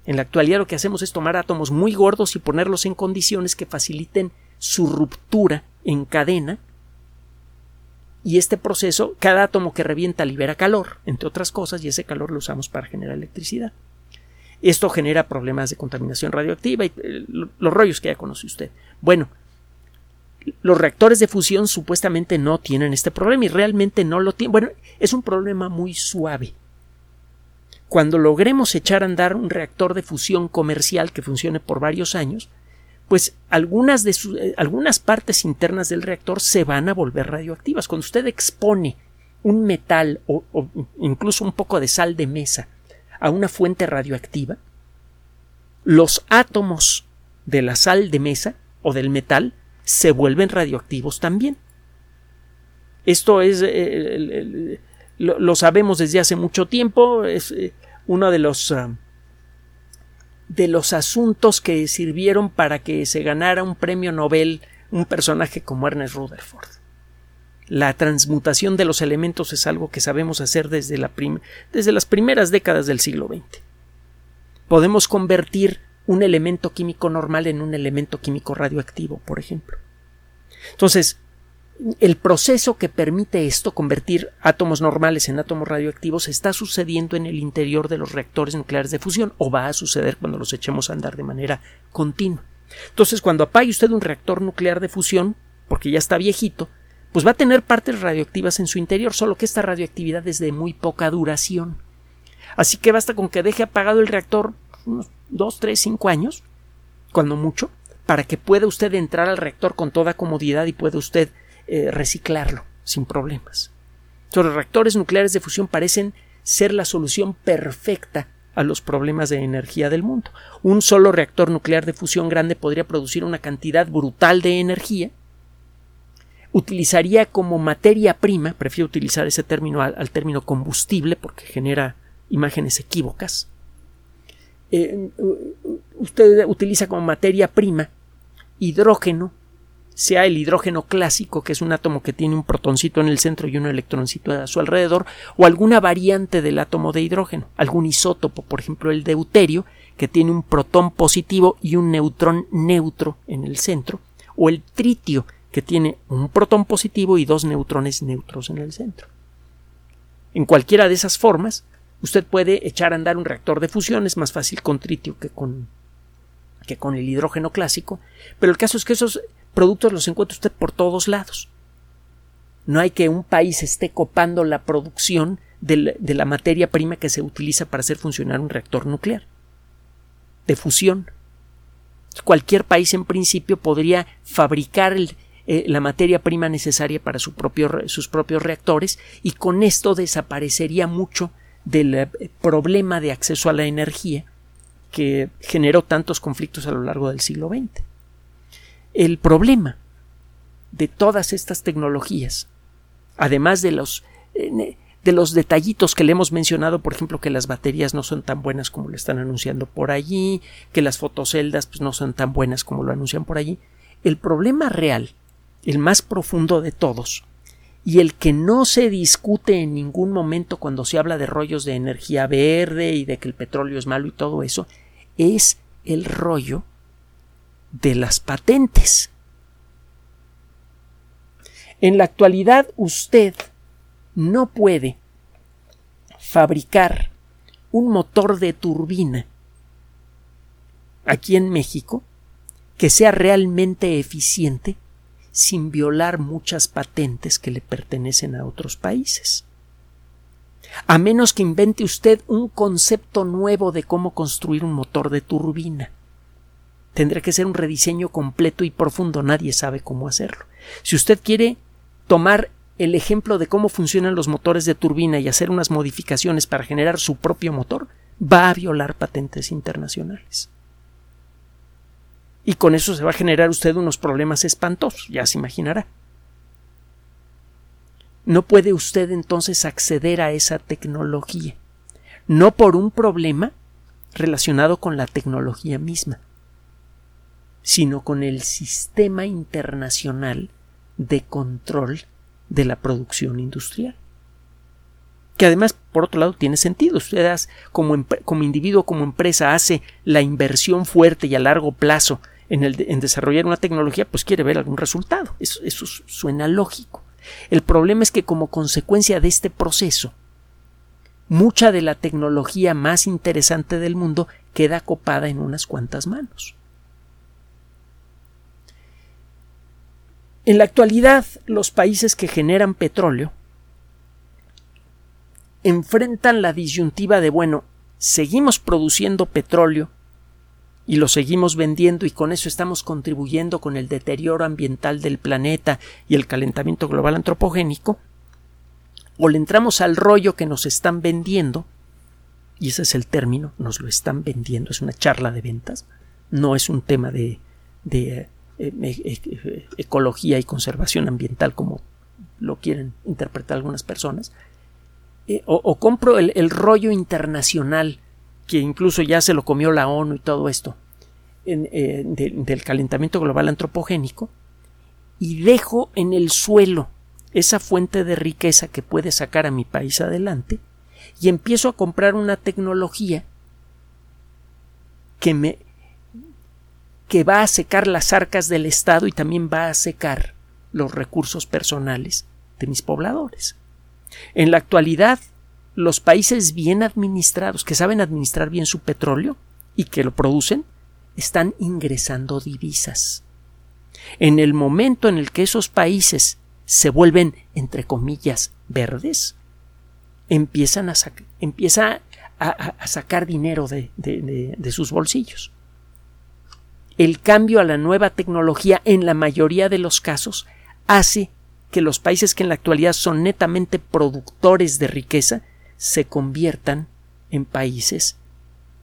En la actualidad lo que hacemos es tomar átomos muy gordos y ponerlos en condiciones que faciliten su ruptura en cadena y este proceso, cada átomo que revienta libera calor, entre otras cosas, y ese calor lo usamos para generar electricidad. Esto genera problemas de contaminación radioactiva y eh, los rollos que ya conoce usted. Bueno, los reactores de fusión supuestamente no tienen este problema y realmente no lo tienen. Bueno, es un problema muy suave. Cuando logremos echar a andar un reactor de fusión comercial que funcione por varios años, pues algunas, de eh, algunas partes internas del reactor se van a volver radioactivas. Cuando usted expone un metal o incluso un poco de sal de mesa a una fuente radioactiva, los átomos de la sal de mesa o del metal se vuelven radioactivos también. Esto es, eh, lo, sabemos desde hace mucho tiempo, eh, uno de los, ah, de los asuntos que sirvieron para que se ganara un premio Nobel un personaje como Ernest Rutherford. La transmutación de los elementos es algo que sabemos hacer desde, la desde las primeras décadas del siglo XX. Podemos convertir un elemento químico normal en un elemento químico radioactivo, por ejemplo. Entonces, el proceso que permite esto, convertir átomos normales en átomos radioactivos, está sucediendo en el interior de los reactores nucleares de fusión o va a suceder cuando los echemos a andar de manera continua. Entonces, cuando apague usted un reactor nuclear de fusión, porque ya está viejito, pues va a tener partes radioactivas en su interior, solo que esta radioactividad es de muy poca duración. Así que basta con que deje apagado el reactor unos 2, 3, 5 años cuando mucho, para que pueda usted entrar al reactor con toda comodidad y pueda usted eh, reciclarlo sin problemas. los reactores nucleares de fusión parecen ser la solución perfecta a los problemas de energía del mundo. Un solo reactor nuclear de fusión grande podría producir una cantidad brutal de energía. Utilizaría como materia prima, prefiero utilizar ese término al, término combustible porque genera imágenes equívocas. Eh, usted utiliza como materia prima hidrógeno sea el hidrógeno clásico, que es un átomo que tiene un protoncito en el centro y un electroncito a su alrededor, o alguna variante del átomo de hidrógeno, algún isótopo, por ejemplo el deuterio, que tiene un protón positivo y un neutrón neutro en el centro, o el tritio, que tiene un protón positivo y dos neutrones neutros en el centro. En cualquiera de esas formas, usted puede echar a andar un reactor de fusión, es más fácil con tritio que con, que con el hidrógeno clásico, pero el caso es que esos productos los encuentra usted por todos lados. No hay que un país esté copando la producción de la, materia prima que se utiliza para hacer funcionar un reactor nuclear de fusión. Cualquier país en principio podría fabricar eh, la materia prima necesaria para sus propios reactores y con esto desaparecería mucho del eh, problema de acceso a la energía que generó tantos conflictos a lo largo del siglo XX. El problema de todas estas tecnologías, además de los, eh, de los detallitos que le hemos mencionado, por ejemplo, que las baterías no son tan buenas como lo están anunciando por allí, que las fotoceldas pues, no son tan buenas como lo anuncian por allí, el problema real, el más profundo de todos, y el que no se discute en ningún momento cuando se habla de rollos de energía verde y de que el petróleo es malo y todo eso, es el rollo de las patentes. En la actualidad usted no puede fabricar un motor de turbina aquí en México que sea realmente eficiente sin violar muchas patentes que le pertenecen a otros países. A menos que invente usted un concepto nuevo de cómo construir un motor de turbina. Tendrá que ser un rediseño completo y profundo. Nadie sabe cómo hacerlo. Si usted quiere tomar el ejemplo de cómo funcionan los motores de turbina y hacer unas modificaciones para generar su propio motor, va a violar patentes internacionales. Y con eso se va a generar usted unos problemas espantosos, ya se imaginará. No puede usted entonces acceder a esa tecnología, no por un problema relacionado con la tecnología misma, sino con el sistema internacional de control de la producción industrial. Que además, por otro lado, tiene sentido. Usted como, como individuo, como empresa, hace la inversión fuerte y a largo plazo en, en desarrollar una tecnología, pues quiere ver algún resultado. Eso suena lógico. El problema es que como consecuencia de este proceso, mucha de la tecnología más interesante del mundo queda copada en unas cuantas manos. En la actualidad, los países que generan petróleo enfrentan la disyuntiva de bueno, seguimos produciendo petróleo y lo seguimos vendiendo y con eso estamos contribuyendo con el deterioro ambiental del planeta y el calentamiento global antropogénico, o le entramos al rollo que nos están vendiendo, y ese es el término, nos lo están vendiendo, es una charla de ventas, no es un tema de, de ecología y conservación ambiental como lo quieren interpretar algunas personas, eh, o, compro el, rollo internacional que incluso ya se lo comió la ONU y todo esto del calentamiento global antropogénico, y dejo en el suelo esa fuente de riqueza que puede sacar a mi país adelante, y empiezo a comprar una tecnología que me que va a secar las arcas del Estado y también va a secar los recursos personales de mis pobladores. En la actualidad, los países bien administrados, que saben administrar bien su petróleo y que lo producen, están ingresando divisas. En el momento en el que esos países se vuelven, entre comillas, verdes, empiezan a, empieza a, sacar dinero de sus bolsillos. El cambio a la nueva tecnología en la mayoría de los casos hace que los países que en la actualidad son netamente productores de riqueza se conviertan en países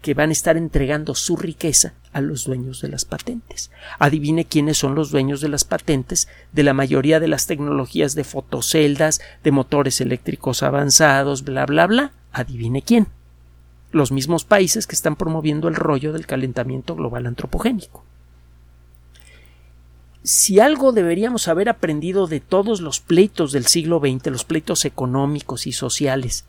que van a estar entregando su riqueza a los dueños de las patentes. Adivine quiénes son los dueños de las patentes de la mayoría de las tecnologías de fotoceldas, de motores eléctricos avanzados, bla, bla, bla. Adivine quién. Los mismos países que están promoviendo el rollo del calentamiento global antropogénico. Si algo deberíamos haber aprendido de todos los pleitos del siglo XX, los pleitos económicos y sociales,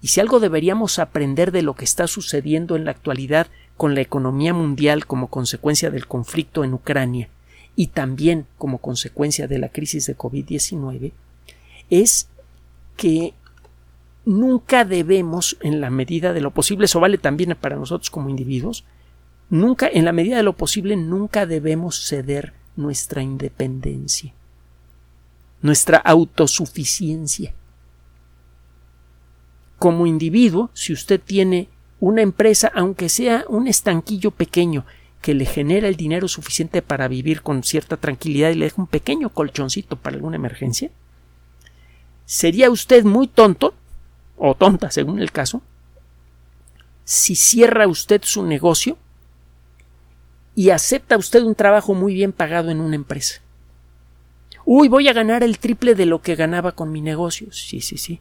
y si algo deberíamos aprender de lo que está sucediendo en la actualidad con la economía mundial como consecuencia del conflicto en Ucrania y también como consecuencia de la crisis de COVID-19, es que nunca debemos, en la medida de lo posible, eso vale también para nosotros como individuos, nunca, en la medida de lo posible, nunca debemos ceder nuestra independencia, nuestra autosuficiencia. Como individuo, si usted tiene una empresa, aunque sea un estanquillo pequeño, que le genera el dinero suficiente para vivir con cierta tranquilidad y le deja un pequeño colchoncito para alguna emergencia, sería usted muy tonto, o tonta según el caso, si cierra usted su negocio y acepta usted un trabajo muy bien pagado en una empresa. Uy, voy a ganar el triple de lo que ganaba con mi negocio. Sí, sí, sí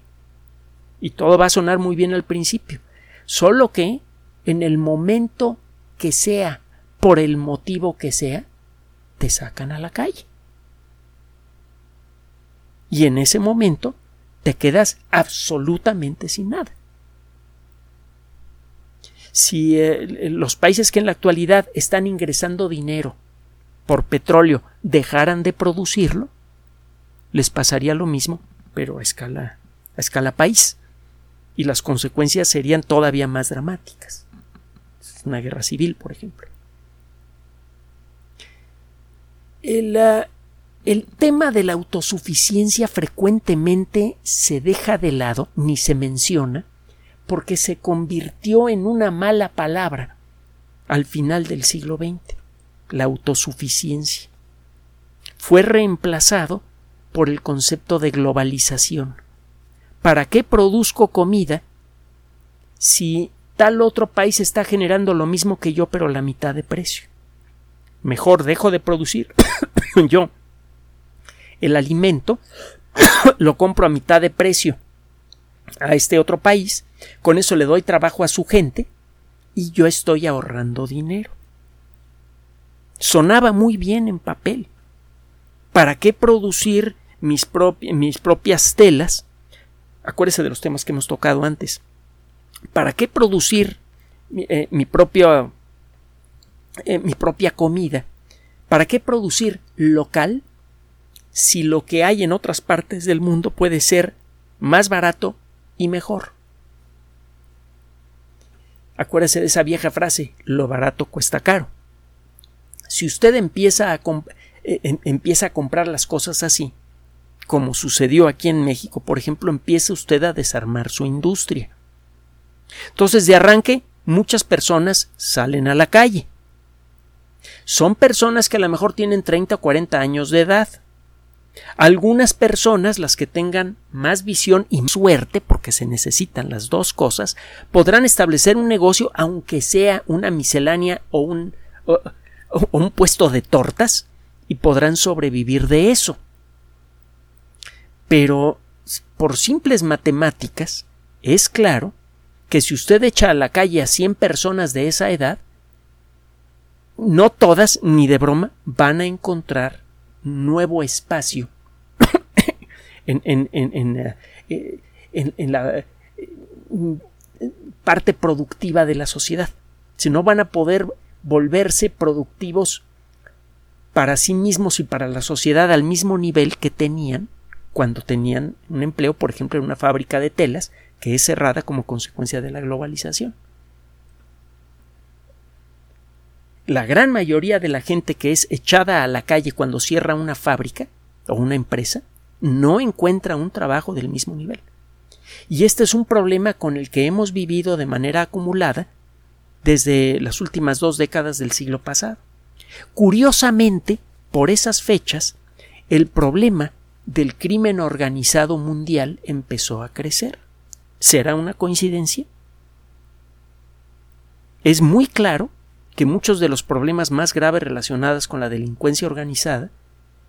y todo va a sonar muy bien al principio. Solo que en el momento que sea, por el motivo que sea, te sacan a la calle. Y en ese momento te quedas absolutamente sin nada. Si eh, los países que en la actualidad están ingresando dinero por petróleo dejaran de producirlo, les pasaría lo mismo, pero a escala, a escala país y las consecuencias serían todavía más dramáticas. Una guerra civil, por ejemplo. El, ah, el, tema de la autosuficiencia frecuentemente se deja de lado, ni se menciona, porque se convirtió en una mala palabra al final del siglo XX, la autosuficiencia. Fue reemplazado por el concepto de globalización. ¿para qué produzco comida si tal otro país está generando lo mismo que yo pero la mitad de precio? Mejor dejo de producir yo el alimento, lo compro a mitad de precio a este otro país, con eso le doy trabajo a su gente y yo estoy ahorrando dinero. Sonaba muy bien en papel. ¿Para qué producir mis, propias telas Acuérdese de los temas que hemos tocado antes. ¿Para qué producir eh, eh, mi propia comida? ¿Para qué producir local si lo que hay en otras partes del mundo puede ser más barato y mejor? Acuérdese de esa vieja frase, lo barato cuesta caro. Si usted empieza a, eh, em, empieza a comprar las cosas así, como sucedió aquí en México, por ejemplo, empieza usted a desarmar su industria. Entonces, de arranque, muchas personas salen a la calle. Son personas que a lo mejor tienen 30 o 40 años de edad. Algunas personas, las que tengan más visión y suerte, porque se necesitan las dos cosas, podrán establecer un negocio, aunque sea una miscelánea o un, un puesto de tortas, y podrán sobrevivir de eso. Pero por simples matemáticas es claro que si usted echa a la calle a 100 personas de esa edad, no todas, ni de broma, van a encontrar nuevo espacio en, en, en, eh, en, la eh, parte productiva de la sociedad. Si no van a poder volverse productivos para sí mismos y para la sociedad al mismo nivel que tenían cuando tenían un empleo, por ejemplo, en una fábrica de telas que es cerrada como consecuencia de la globalización. La gran mayoría de la gente que es echada a la calle cuando cierra una fábrica o una empresa no encuentra un trabajo del mismo nivel. Y este es un problema con el que hemos vivido de manera acumulada desde las últimas dos décadas del siglo pasado. Curiosamente, por esas fechas, el problema del crimen organizado mundial empezó a crecer. ¿Será una coincidencia? Es muy claro que muchos de los problemas más graves relacionados con la delincuencia organizada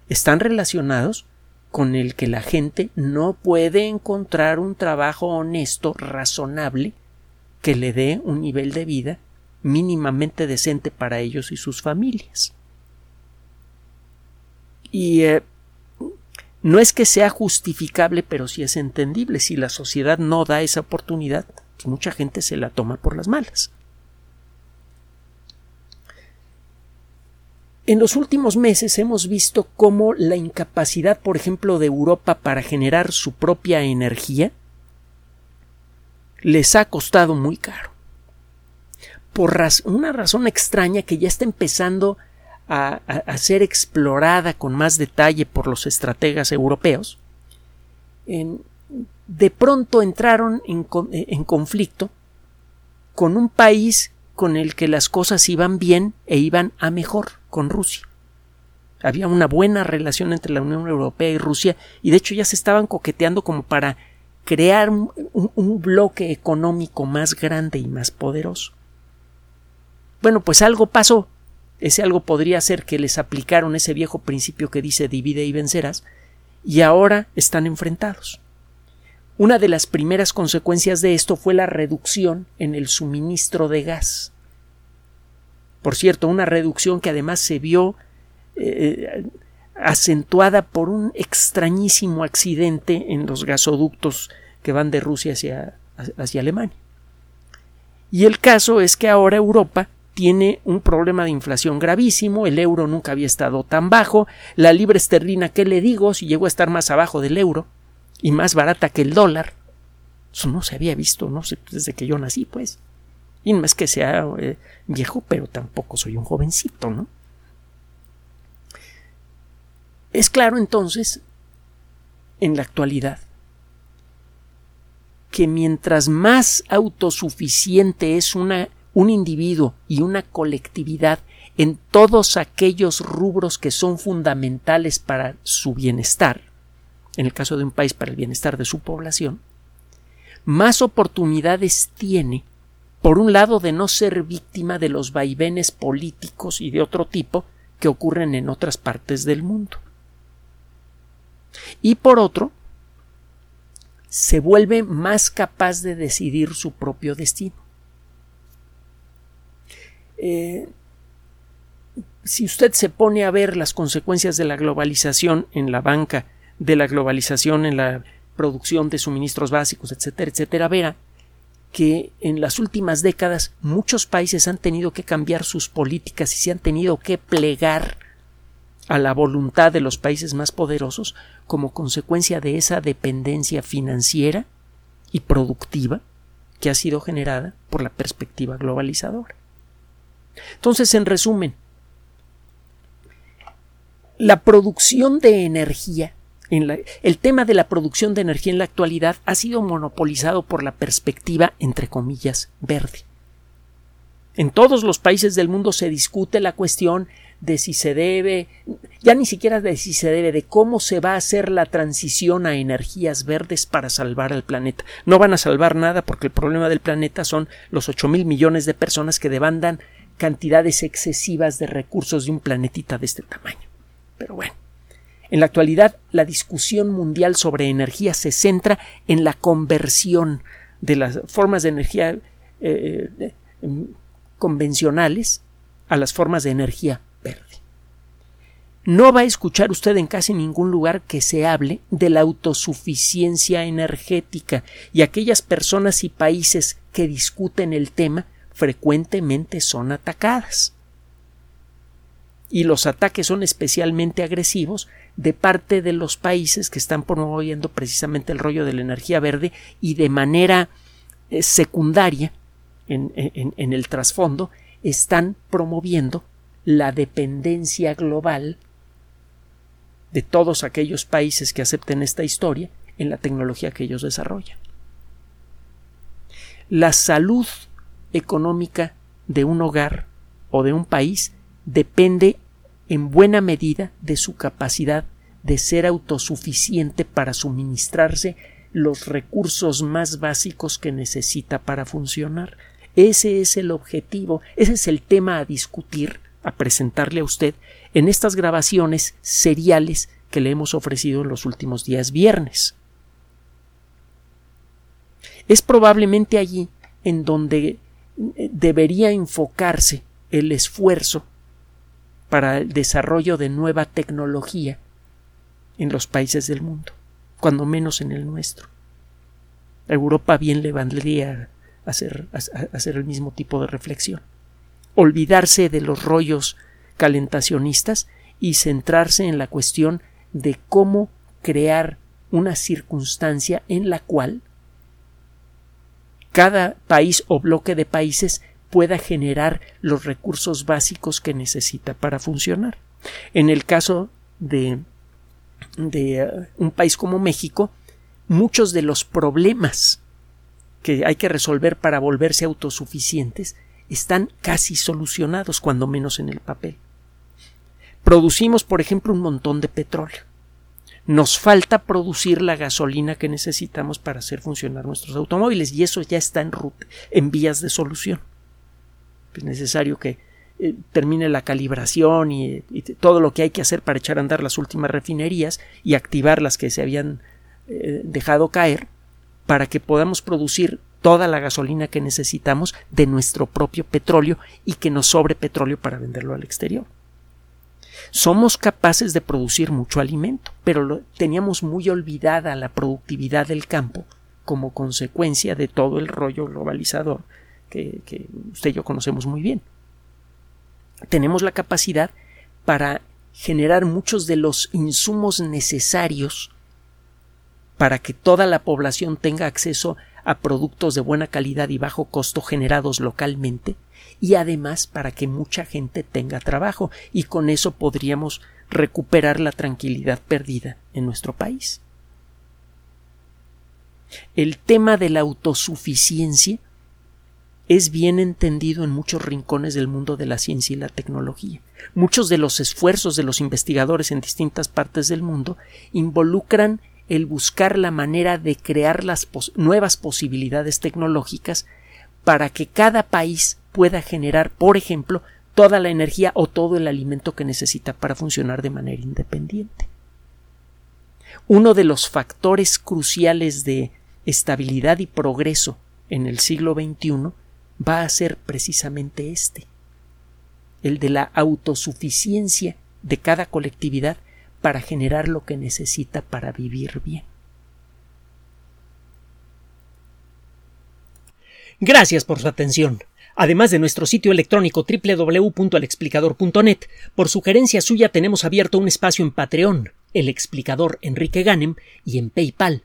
están relacionados con el que la gente no puede encontrar un trabajo honesto, razonable, que le dé un nivel de vida mínimamente decente para ellos y sus familias. Y eh, no es que sea justificable, pero sí es entendible. Si la sociedad no da esa oportunidad, pues mucha gente se la toma por las malas. En los últimos meses hemos visto cómo la incapacidad, por ejemplo, de Europa para generar su propia energía les ha costado muy caro. Por una razón extraña que ya está empezando a, ser explorada con más detalle por los estrategas europeos, de pronto entraron en, conflicto con un país con el que las cosas iban bien e iban a mejor con Rusia. Había una buena relación entre la Unión Europea y Rusia y de hecho ya se estaban coqueteando como para crear un, un bloque económico más grande y más poderoso. Bueno, pues algo pasó. Ese algo podría ser que les aplicaron ese viejo principio que dice divide y vencerás, y ahora están enfrentados. Una de las primeras consecuencias de esto fue la reducción en el suministro de gas. Por cierto, una reducción que además se vio eh, acentuada por un extrañísimo accidente en los gasoductos que van de Rusia hacia, hacia Alemania. Y el caso es que ahora Europa tiene un problema de inflación gravísimo, el euro nunca había estado tan bajo, la libra esterlina, ¿qué le digo? Si llegó a estar más abajo del euro, y más barata que el dólar. Eso no se había visto, no desde que yo nací, pues. Y no es que sea eh, viejo, pero tampoco soy un jovencito, ¿no? Es claro entonces, en la actualidad, que mientras más autosuficiente es una, un individuo y una colectividad en todos aquellos rubros que son fundamentales para su bienestar, en el caso de un país para el bienestar de su población, más oportunidades tiene, por un lado, de no ser víctima de los vaivenes políticos y de otro tipo que ocurren en otras partes del mundo. Y por otro, se vuelve más capaz de decidir su propio destino. Eh, si usted se pone a ver las consecuencias de la globalización en la banca de la globalización en la producción de suministros básicos, etcétera, etcétera, verá que en las últimas décadas muchos países han tenido que cambiar sus políticas y se han tenido que plegar a la voluntad de los países más poderosos como consecuencia de esa dependencia financiera y productiva que ha sido generada por la perspectiva globalizadora. Entonces, en resumen, la producción de energía el tema de la producción de energía en la actualidad ha sido monopolizado por la perspectiva, entre comillas, verde. En todos los países del mundo se discute la cuestión de si se debe, ya ni siquiera de si se debe, de cómo se va a hacer la transición a energías verdes para salvar al planeta. No van a salvar nada porque el problema del planeta son los ocho mil millones de personas que demandan cantidades excesivas de recursos de un planetita de este tamaño. Pero bueno. En la actualidad, la discusión mundial sobre energía se centra en la conversión de las formas de energía eh, eh, em, convencionales a las formas de energía verde. No va a escuchar usted en casi ningún lugar que se hable de la autosuficiencia energética y aquellas personas y países que discuten el tema frecuentemente son atacadas. Y los ataques son especialmente agresivos de parte de los países que están promoviendo precisamente el rollo de la energía verde y de manera eh, secundaria en, en el trasfondo están promoviendo la dependencia global de todos aquellos países que acepten esta historia en la tecnología que ellos desarrollan. La salud económica de un hogar o de un país depende en buena medida de su capacidad de ser autosuficiente para suministrarse los recursos más básicos que necesita para funcionar. Ese es el objetivo, ese es el tema a discutir, a presentarle a usted en estas grabaciones seriales que le hemos ofrecido en los últimos días viernes. Es probablemente allí en donde eh, debería enfocarse el esfuerzo para el desarrollo de nueva tecnología en los países del mundo, cuando menos en el nuestro. Europa bien le valdría hacer, hacer el mismo tipo de reflexión. Olvidarse de los rollos calentacionistas y centrarse en la cuestión de cómo crear una circunstancia en la cual cada país o bloque de países pueda generar los recursos básicos que necesita para funcionar. En el caso de, uh, un país como México, muchos de los problemas que hay que resolver para volverse autosuficientes están casi solucionados, cuando menos en el papel. Producimos, por ejemplo, un montón de petróleo. Nos falta producir la gasolina que necesitamos para hacer funcionar nuestros automóviles y eso ya está en, en vías de solución. Es necesario que eh, termine la calibración y, todo lo que hay que hacer para echar a andar las últimas refinerías y activar las que se habían eh, dejado caer para que podamos producir toda la gasolina que necesitamos de nuestro propio petróleo y que nos sobre petróleo para venderlo al exterior. Somos capaces de producir mucho alimento, pero teníamos muy olvidada la productividad del campo como consecuencia de todo el rollo globalizador que, usted y yo conocemos muy bien. Tenemos la capacidad para generar muchos de los insumos necesarios para que toda la población tenga acceso a productos de buena calidad y bajo costo generados localmente y además para que mucha gente tenga trabajo y con eso podríamos recuperar la tranquilidad perdida en nuestro país. El tema de la autosuficiencia es bien entendido en muchos rincones del mundo de la ciencia y la tecnología. Muchos de los esfuerzos de los investigadores en distintas partes del mundo involucran el buscar la manera de crear las nuevas posibilidades tecnológicas para que cada país pueda generar, por ejemplo, toda la energía o todo el alimento que necesita para funcionar de manera independiente. Uno de los factores cruciales de estabilidad y progreso en el siglo XXI va a ser precisamente este, el de la autosuficiencia de cada colectividad para generar lo que necesita para vivir bien. Gracias por su atención. Además de nuestro sitio electrónico www.alexplicador.net, por sugerencia suya tenemos abierto un espacio en Patreon, el explicador Enrique Ganem, y en PayPal,